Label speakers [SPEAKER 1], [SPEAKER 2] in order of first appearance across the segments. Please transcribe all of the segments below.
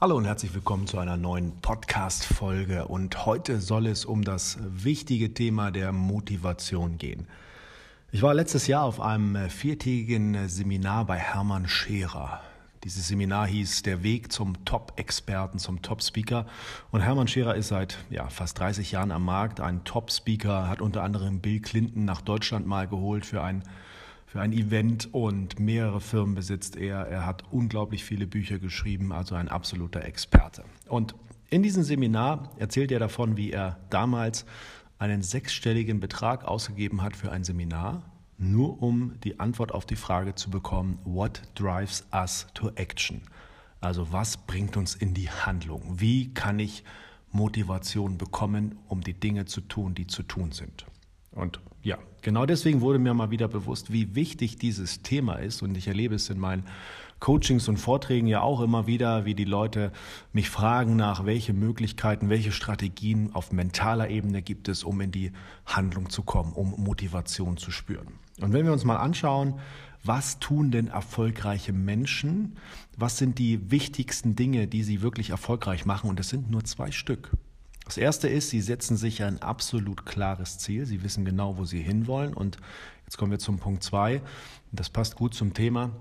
[SPEAKER 1] Hallo und herzlich willkommen zu einer neuen Podcast-Folge. Und heute soll es um das wichtige Thema der Motivation gehen. Ich war letztes Jahr auf einem viertägigen Seminar bei Hermann Scherer. Dieses Seminar hieß Der Weg zum Top-Experten, zum Top-Speaker. Und Hermann Scherer ist seit ja, fast 30 Jahren am Markt, ein Top-Speaker, hat unter anderem Bill Clinton nach Deutschland mal geholt für ein für ein Event und mehrere Firmen besitzt er. Er hat unglaublich viele Bücher geschrieben, also ein absoluter Experte. Und in diesem Seminar erzählt er davon, wie er damals einen sechsstelligen Betrag ausgegeben hat für ein Seminar, nur um die Antwort auf die Frage zu bekommen, what drives us to action? Also was bringt uns in die Handlung? Wie kann ich Motivation bekommen, um die Dinge zu tun, die zu tun sind? Und ja, genau deswegen wurde mir mal wieder bewusst, wie wichtig dieses Thema ist. Und ich erlebe es in meinen Coachings und Vorträgen ja auch immer wieder, wie die Leute mich fragen nach, welche Möglichkeiten, welche Strategien auf mentaler Ebene gibt es, um in die Handlung zu kommen, um Motivation zu spüren. Und wenn wir uns mal anschauen, was tun denn erfolgreiche Menschen? Was sind die wichtigsten Dinge, die sie wirklich erfolgreich machen? Und es sind nur zwei Stück. Das erste ist, sie setzen sich ein absolut klares Ziel. Sie wissen genau, wo sie hinwollen. Und jetzt kommen wir zum Punkt zwei. Das passt gut zum Thema.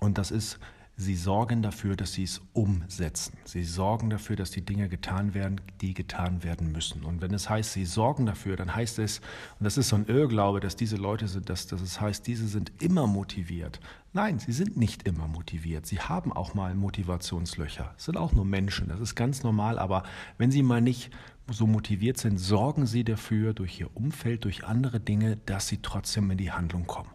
[SPEAKER 1] Und das ist, Sie sorgen dafür, dass sie es umsetzen. Sie sorgen dafür, dass die Dinge getan werden, die getan werden müssen. Und wenn es heißt, sie sorgen dafür, dann heißt es, und das ist so ein Irrglaube, dass diese Leute sind, dass, dass es heißt, diese sind immer motiviert. Nein, sie sind nicht immer motiviert. Sie haben auch mal Motivationslöcher. Es sind auch nur Menschen. Das ist ganz normal. Aber wenn sie mal nicht so motiviert sind, sorgen sie dafür durch ihr Umfeld, durch andere Dinge, dass sie trotzdem in die Handlung kommen.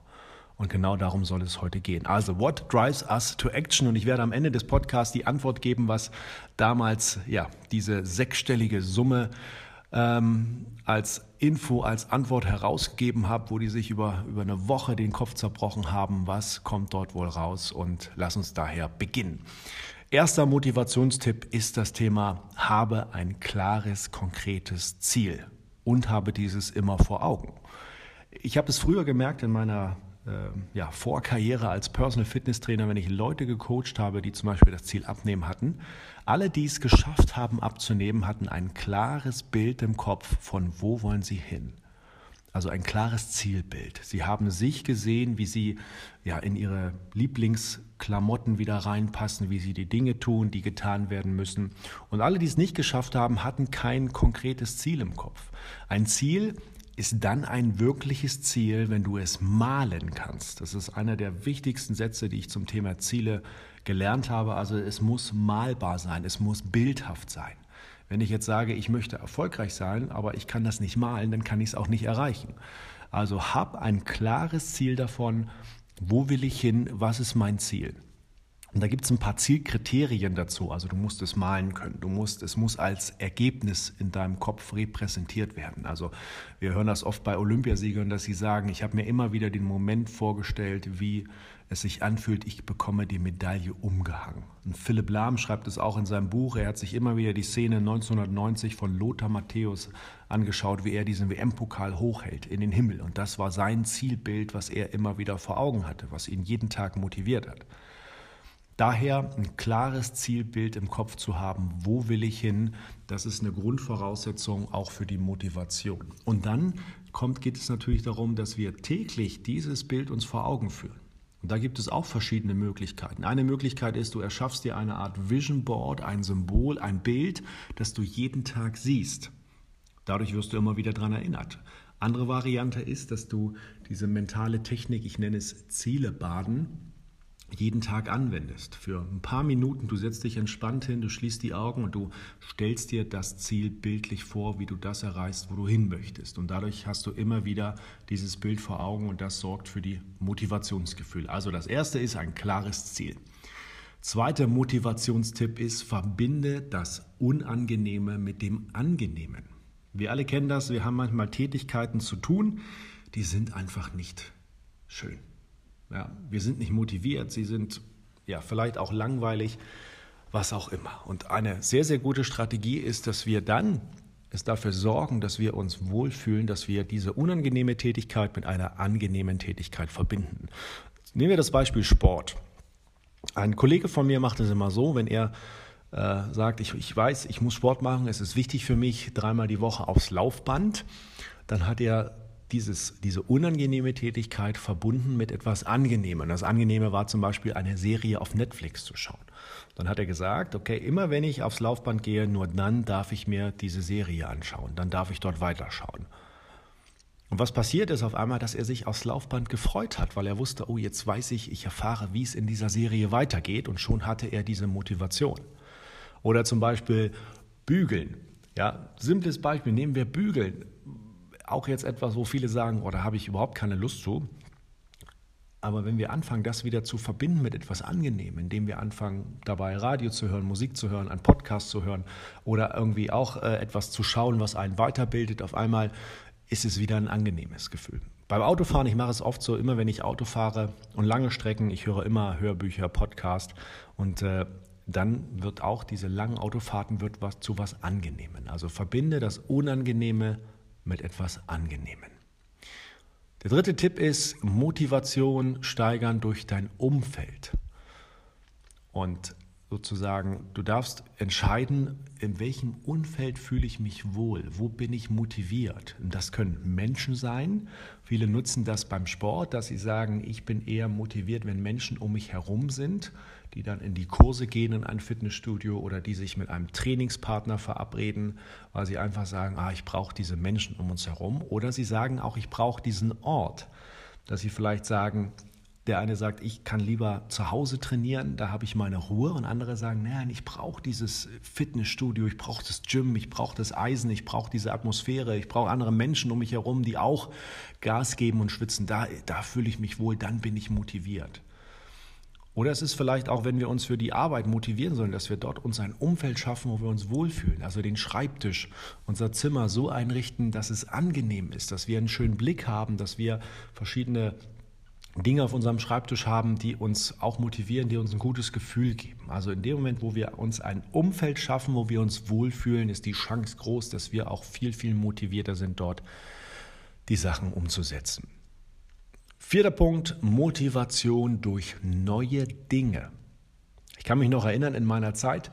[SPEAKER 1] Und genau darum soll es heute gehen. Also, what drives us to action? Und ich werde am Ende des Podcasts die Antwort geben, was damals ja diese sechsstellige Summe ähm, als Info, als Antwort herausgegeben habe, wo die sich über, über eine Woche den Kopf zerbrochen haben. Was kommt dort wohl raus? Und lass uns daher beginnen. Erster Motivationstipp ist das Thema, habe ein klares, konkretes Ziel und habe dieses immer vor Augen. Ich habe es früher gemerkt in meiner äh, ja, Vorkarriere als Personal Fitness Trainer, wenn ich Leute gecoacht habe, die zum Beispiel das Ziel abnehmen hatten. Alle, die es geschafft haben abzunehmen, hatten ein klares Bild im Kopf von wo wollen sie hin. Also ein klares Zielbild. Sie haben sich gesehen, wie sie ja in ihre Lieblingsklamotten wieder reinpassen, wie sie die Dinge tun, die getan werden müssen. Und alle, die es nicht geschafft haben, hatten kein konkretes Ziel im Kopf. Ein Ziel, ist dann ein wirkliches Ziel, wenn du es malen kannst. Das ist einer der wichtigsten Sätze, die ich zum Thema Ziele gelernt habe. Also es muss malbar sein, es muss bildhaft sein. Wenn ich jetzt sage, ich möchte erfolgreich sein, aber ich kann das nicht malen, dann kann ich es auch nicht erreichen. Also hab ein klares Ziel davon, wo will ich hin, was ist mein Ziel. Und da gibt es ein paar Zielkriterien dazu. Also du musst es malen können. Du musst, es muss als Ergebnis in deinem Kopf repräsentiert werden. Also wir hören das oft bei Olympiasiegern, dass sie sagen, ich habe mir immer wieder den Moment vorgestellt, wie es sich anfühlt, ich bekomme die Medaille umgehangen. Und Philipp Lahm schreibt es auch in seinem Buch. Er hat sich immer wieder die Szene 1990 von Lothar Matthäus angeschaut, wie er diesen WM-Pokal hochhält in den Himmel. Und das war sein Zielbild, was er immer wieder vor Augen hatte, was ihn jeden Tag motiviert hat. Daher ein klares Zielbild im Kopf zu haben, wo will ich hin, das ist eine Grundvoraussetzung auch für die Motivation. Und dann kommt, geht es natürlich darum, dass wir täglich dieses Bild uns vor Augen führen. Und da gibt es auch verschiedene Möglichkeiten. Eine Möglichkeit ist, du erschaffst dir eine Art Vision Board, ein Symbol, ein Bild, das du jeden Tag siehst. Dadurch wirst du immer wieder daran erinnert. Andere Variante ist, dass du diese mentale Technik, ich nenne es Ziele baden, jeden Tag anwendest. Für ein paar Minuten, du setzt dich entspannt hin, du schließt die Augen und du stellst dir das Ziel bildlich vor, wie du das erreichst, wo du hin möchtest. Und dadurch hast du immer wieder dieses Bild vor Augen und das sorgt für die Motivationsgefühl. Also das erste ist ein klares Ziel. Zweiter Motivationstipp ist, verbinde das Unangenehme mit dem Angenehmen. Wir alle kennen das, wir haben manchmal Tätigkeiten zu tun, die sind einfach nicht schön. Ja, wir sind nicht motiviert, sie sind ja vielleicht auch langweilig, was auch immer. Und eine sehr, sehr gute Strategie ist, dass wir dann es dafür sorgen, dass wir uns wohlfühlen, dass wir diese unangenehme Tätigkeit mit einer angenehmen Tätigkeit verbinden. Nehmen wir das Beispiel Sport. Ein Kollege von mir macht es immer so, wenn er äh, sagt, ich, ich weiß, ich muss Sport machen, es ist wichtig für mich, dreimal die Woche aufs Laufband, dann hat er dieses, diese unangenehme Tätigkeit verbunden mit etwas Angenehmem. Das Angenehme war zum Beispiel eine Serie auf Netflix zu schauen. Dann hat er gesagt, okay, immer wenn ich aufs Laufband gehe, nur dann darf ich mir diese Serie anschauen, dann darf ich dort weiterschauen. Und was passiert ist auf einmal, dass er sich aufs Laufband gefreut hat, weil er wusste, oh, jetzt weiß ich, ich erfahre, wie es in dieser Serie weitergeht und schon hatte er diese Motivation. Oder zum Beispiel Bügeln. Ja, simples Beispiel, nehmen wir Bügeln. Auch jetzt etwas, wo viele sagen, oh, da habe ich überhaupt keine Lust zu. Aber wenn wir anfangen, das wieder zu verbinden mit etwas Angenehmem, indem wir anfangen, dabei Radio zu hören, Musik zu hören, einen Podcast zu hören oder irgendwie auch äh, etwas zu schauen, was einen weiterbildet, auf einmal ist es wieder ein angenehmes Gefühl. Beim Autofahren, ich mache es oft so, immer wenn ich Auto fahre und lange Strecken, ich höre immer Hörbücher, Podcast und äh, dann wird auch diese langen Autofahrten wird was, zu was Angenehmen. Also verbinde das Unangenehme mit etwas Angenehmem. Der dritte Tipp ist Motivation steigern durch dein Umfeld. Und sozusagen, du darfst entscheiden, in welchem Umfeld fühle ich mich wohl, wo bin ich motiviert. Und das können Menschen sein. Viele nutzen das beim Sport, dass sie sagen, ich bin eher motiviert, wenn Menschen um mich herum sind, die dann in die Kurse gehen in ein Fitnessstudio oder die sich mit einem Trainingspartner verabreden, weil sie einfach sagen, ah, ich brauche diese Menschen um uns herum. Oder sie sagen auch, ich brauche diesen Ort. Dass sie vielleicht sagen, der eine sagt, ich kann lieber zu Hause trainieren, da habe ich meine Ruhe. Und andere sagen, nein, ich brauche dieses Fitnessstudio, ich brauche das Gym, ich brauche das Eisen, ich brauche diese Atmosphäre, ich brauche andere Menschen um mich herum, die auch Gas geben und schwitzen. Da, da fühle ich mich wohl, dann bin ich motiviert. Oder es ist vielleicht auch, wenn wir uns für die Arbeit motivieren sollen, dass wir dort uns ein Umfeld schaffen, wo wir uns wohlfühlen. Also den Schreibtisch, unser Zimmer so einrichten, dass es angenehm ist, dass wir einen schönen Blick haben, dass wir verschiedene Dinge auf unserem Schreibtisch haben, die uns auch motivieren, die uns ein gutes Gefühl geben. Also in dem Moment, wo wir uns ein Umfeld schaffen, wo wir uns wohlfühlen, ist die Chance groß, dass wir auch viel, viel motivierter sind, dort die Sachen umzusetzen. Vierter Punkt, Motivation durch neue Dinge. Ich kann mich noch erinnern, in meiner Zeit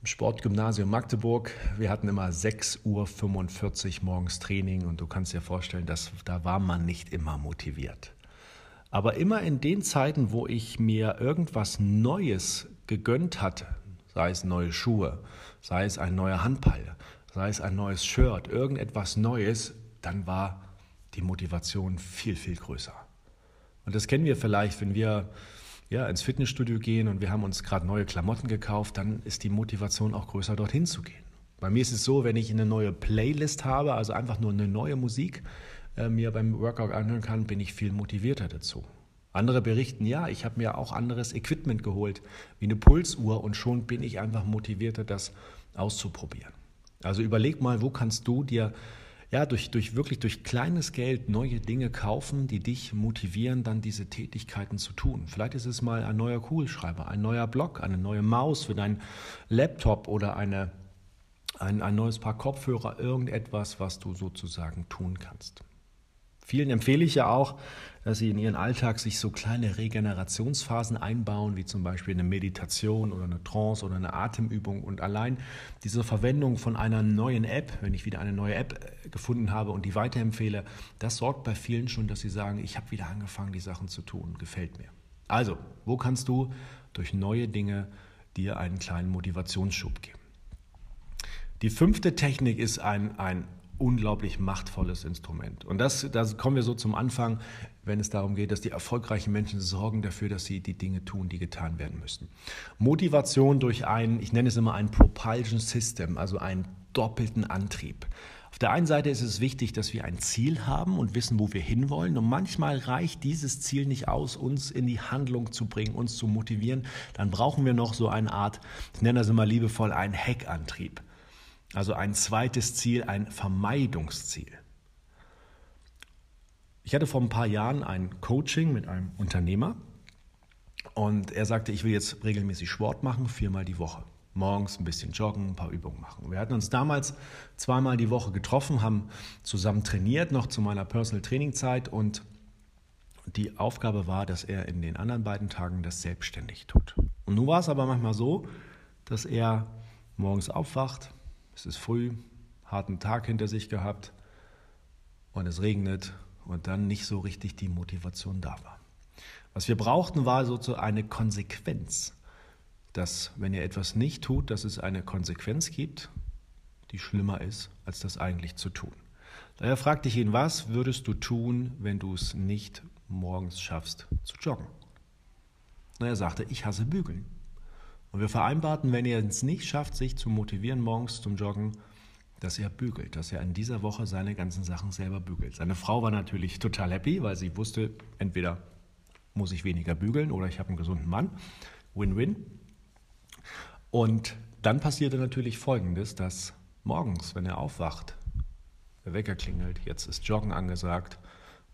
[SPEAKER 1] im Sportgymnasium Magdeburg, wir hatten immer 6.45 Uhr morgens Training und du kannst dir vorstellen, dass, da war man nicht immer motiviert. Aber immer in den Zeiten, wo ich mir irgendwas Neues gegönnt hatte, sei es neue Schuhe, sei es ein neuer Handball, sei es ein neues Shirt, irgendetwas Neues, dann war die Motivation viel, viel größer. Und das kennen wir vielleicht, wenn wir ja, ins Fitnessstudio gehen und wir haben uns gerade neue Klamotten gekauft, dann ist die Motivation auch größer, dorthin zu gehen. Bei mir ist es so, wenn ich eine neue Playlist habe, also einfach nur eine neue Musik, äh, mir beim Workout anhören kann, bin ich viel motivierter dazu. Andere berichten, ja, ich habe mir auch anderes Equipment geholt, wie eine Pulsuhr und schon bin ich einfach motivierter, das auszuprobieren. Also überleg mal, wo kannst du dir ja durch, durch wirklich durch kleines Geld neue Dinge kaufen, die dich motivieren, dann diese Tätigkeiten zu tun. Vielleicht ist es mal ein neuer Kugelschreiber, ein neuer Block, eine neue Maus für deinen Laptop oder eine, ein, ein neues Paar Kopfhörer, irgendetwas, was du sozusagen tun kannst. Vielen empfehle ich ja auch, dass sie in ihren Alltag sich so kleine Regenerationsphasen einbauen, wie zum Beispiel eine Meditation oder eine Trance oder eine Atemübung. Und allein diese Verwendung von einer neuen App, wenn ich wieder eine neue App äh, gefunden habe und die weiterempfehle, das sorgt bei vielen schon, dass sie sagen, ich habe wieder angefangen, die Sachen zu tun, gefällt mir. Also, wo kannst du durch neue Dinge dir einen kleinen Motivationsschub geben? Die fünfte Technik ist ein, ein unglaublich machtvolles Instrument. Und das, da kommen wir so zum Anfang, wenn es darum geht, dass die erfolgreichen Menschen sorgen dafür, dass sie die Dinge tun, die getan werden müssen. Motivation durch ein, ich nenne es immer ein Propulsion System, also einen doppelten Antrieb. Auf der einen Seite ist es wichtig, dass wir ein Ziel haben und wissen, wo wir hinwollen. Und manchmal reicht dieses Ziel nicht aus, uns in die Handlung zu bringen, uns zu motivieren. Dann brauchen wir noch so eine Art, ich nenne das immer liebevoll, einen Heckantrieb. Also ein zweites Ziel, ein Vermeidungsziel. Ich hatte vor ein paar Jahren ein Coaching mit einem Unternehmer und er sagte, ich will jetzt regelmäßig Sport machen, viermal die Woche. Morgens ein bisschen joggen, ein paar Übungen machen. Wir hatten uns damals zweimal die Woche getroffen, haben zusammen trainiert, noch zu meiner Personal Training Zeit und die Aufgabe war, dass er in den anderen beiden Tagen das selbstständig tut. Und nun war es aber manchmal so, dass er morgens aufwacht, es ist früh, harten Tag hinter sich gehabt und es regnet und dann nicht so richtig die Motivation da war. Was wir brauchten, war sozusagen eine Konsequenz, dass wenn ihr etwas nicht tut, dass es eine Konsequenz gibt, die schlimmer ist, als das eigentlich zu tun. Daher fragte ich ihn, was würdest du tun, wenn du es nicht morgens schaffst zu joggen? Und er sagte, ich hasse Bügeln. Und wir vereinbarten, wenn er es nicht schafft, sich zu motivieren morgens zum Joggen, dass er bügelt, dass er in dieser Woche seine ganzen Sachen selber bügelt. Seine Frau war natürlich total happy, weil sie wusste, entweder muss ich weniger bügeln oder ich habe einen gesunden Mann. Win-win. Und dann passierte natürlich Folgendes, dass morgens, wenn er aufwacht, der Wecker klingelt, jetzt ist Joggen angesagt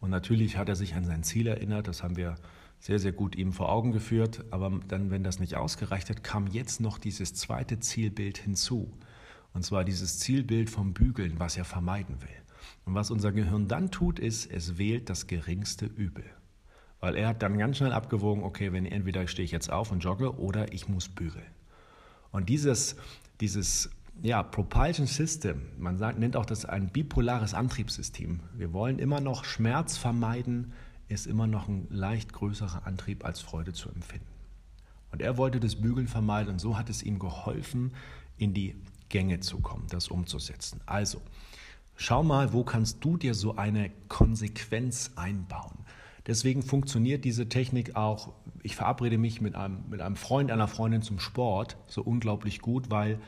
[SPEAKER 1] und natürlich hat er sich an sein Ziel erinnert, das haben wir sehr, sehr gut ihm vor Augen geführt, aber dann, wenn das nicht ausgereicht hat, kam jetzt noch dieses zweite Zielbild hinzu. Und zwar dieses Zielbild vom Bügeln, was er vermeiden will. Und was unser Gehirn dann tut, ist, es wählt das geringste Übel. Weil er hat dann ganz schnell abgewogen, okay, wenn entweder stehe ich jetzt auf und jogge oder ich muss bügeln. Und dieses, dieses ja, Propulsion System, man sagt, nennt auch das ein bipolares Antriebssystem. Wir wollen immer noch Schmerz vermeiden, ist immer noch ein leicht größerer Antrieb als Freude zu empfinden. Und er wollte das Bügeln vermeiden und so hat es ihm geholfen, in die Gänge zu kommen, das umzusetzen. Also, schau mal, wo kannst du dir so eine Konsequenz einbauen? Deswegen funktioniert diese Technik auch, ich verabrede mich mit einem, mit einem Freund, einer Freundin zum Sport so unglaublich gut, weil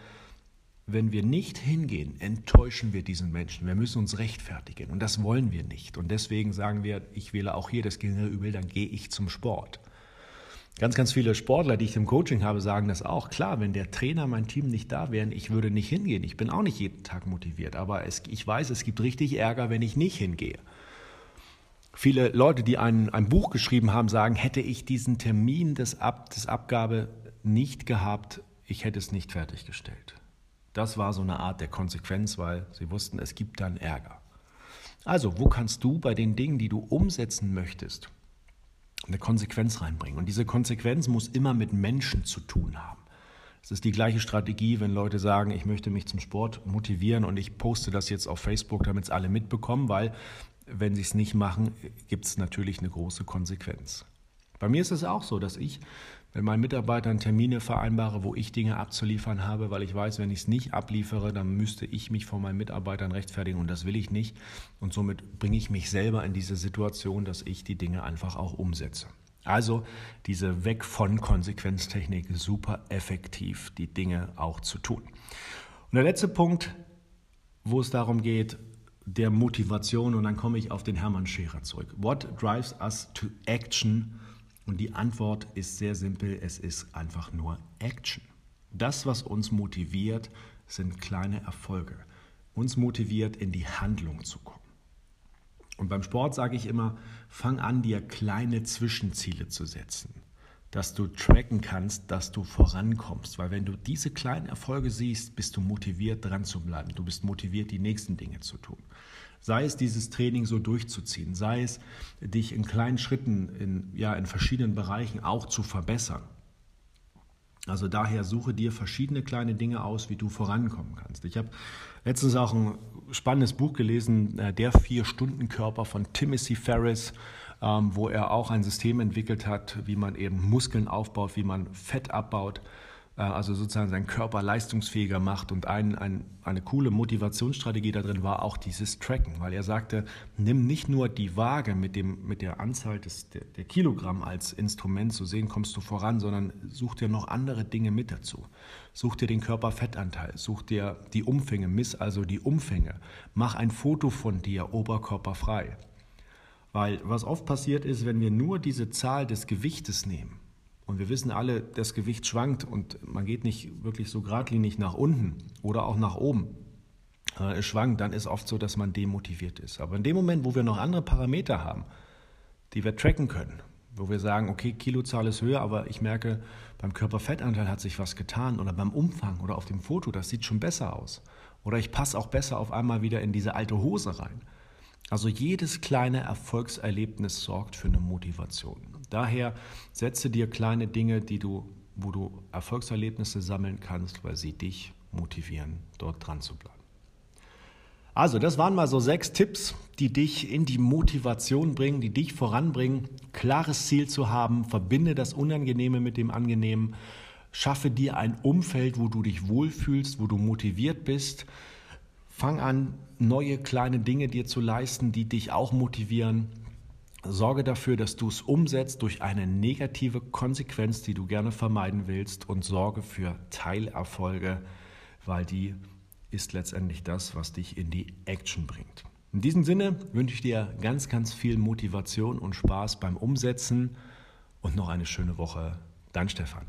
[SPEAKER 1] wenn wir nicht hingehen, enttäuschen wir diesen Menschen. Wir müssen uns rechtfertigen und das wollen wir nicht. Und deswegen sagen wir, ich wähle auch hier das geringere Übel, dann gehe ich zum Sport. Ganz, ganz viele Sportler, die ich im Coaching habe, sagen das auch. Klar, wenn der Trainer, mein Team nicht da wären, ich würde nicht hingehen. Ich bin auch nicht jeden Tag motiviert, aber es, ich weiß, es gibt richtig Ärger, wenn ich nicht hingehe. Viele Leute, die ein, ein Buch geschrieben haben, sagen, hätte ich diesen Termin des, Ab, des Abgabe nicht gehabt, ich hätte es nicht fertiggestellt. Das war so eine Art der Konsequenz, weil sie wussten, es gibt dann Ärger. Also, wo kannst du bei den Dingen, die du umsetzen möchtest, eine Konsequenz reinbringen? Und diese Konsequenz muss immer mit Menschen zu tun haben. Es ist die gleiche Strategie, wenn Leute sagen, ich möchte mich zum Sport motivieren und ich poste das jetzt auf Facebook, damit es alle mitbekommen, weil wenn sie es nicht machen, gibt es natürlich eine große Konsequenz. Bei mir ist es auch so, dass ich mit meinen Mitarbeitern Termine vereinbare, wo ich Dinge abzuliefern habe, weil ich weiß, wenn ich es nicht abliefere, dann müsste ich mich vor meinen Mitarbeitern rechtfertigen und das will ich nicht. Und somit bringe ich mich selber in diese Situation, dass ich die Dinge einfach auch umsetze. Also diese Weg von Konsequenztechnik super effektiv, die Dinge auch zu tun. Und der letzte Punkt, wo es darum geht, der Motivation, und dann komme ich auf den Hermann Scherer zurück. What drives us to action? Und die Antwort ist sehr simpel, es ist einfach nur Action. Das, was uns motiviert, sind kleine Erfolge. Uns motiviert, in die Handlung zu kommen. Und beim Sport sage ich immer, fang an, dir kleine Zwischenziele zu setzen, dass du tracken kannst, dass du vorankommst. Weil wenn du diese kleinen Erfolge siehst, bist du motiviert, dran zu bleiben. Du bist motiviert, die nächsten Dinge zu tun. Sei es dieses Training so durchzuziehen, sei es dich in kleinen Schritten in, ja, in verschiedenen Bereichen auch zu verbessern. Also daher suche dir verschiedene kleine Dinge aus, wie du vorankommen kannst. Ich habe letztens auch ein spannendes Buch gelesen, äh, Der Vier-Stunden-Körper von Timothy Ferris, ähm, wo er auch ein System entwickelt hat, wie man eben Muskeln aufbaut, wie man Fett abbaut. Äh, also sozusagen seinen Körper leistungsfähiger macht. Und ein, ein, eine coole Motivationsstrategie da drin war auch dieses Tracken, weil er sagte, nimm nicht nur die Waage mit, dem, mit der Anzahl des, der, der Kilogramm als Instrument zu sehen, kommst du voran, sondern such dir noch andere Dinge mit dazu. Such dir den Körperfettanteil, such dir die Umfänge, miss also die Umfänge, mach ein Foto von dir oberkörperfrei. Weil was oft passiert ist, wenn wir nur diese Zahl des Gewichtes nehmen, und wir wissen alle, das Gewicht schwankt und man geht nicht wirklich so geradlinig nach unten oder auch nach oben. Es schwankt, dann ist oft so, dass man demotiviert ist. Aber in dem Moment, wo wir noch andere Parameter haben, die wir tracken können, wo wir sagen, okay, Kilozahl ist höher, aber ich merke, beim Körperfettanteil hat sich was getan oder beim Umfang oder auf dem Foto, das sieht schon besser aus. Oder ich passe auch besser auf einmal wieder in diese alte Hose rein. Also jedes kleine Erfolgserlebnis sorgt für eine Motivation. Daher setze dir kleine Dinge, die du wo du Erfolgserlebnisse sammeln kannst, weil sie dich motivieren, dort dran zu bleiben. Also, das waren mal so sechs Tipps, die dich in die Motivation bringen, die dich voranbringen. Klares Ziel zu haben, verbinde das Unangenehme mit dem Angenehmen, schaffe dir ein Umfeld, wo du dich wohlfühlst, wo du motiviert bist. Fang an, neue kleine Dinge dir zu leisten, die dich auch motivieren. Sorge dafür, dass du es umsetzt durch eine negative Konsequenz, die du gerne vermeiden willst und sorge für Teilerfolge, weil die ist letztendlich das, was dich in die Action bringt. In diesem Sinne wünsche ich dir ganz, ganz viel Motivation und Spaß beim Umsetzen und noch eine schöne Woche. Dein Stefan.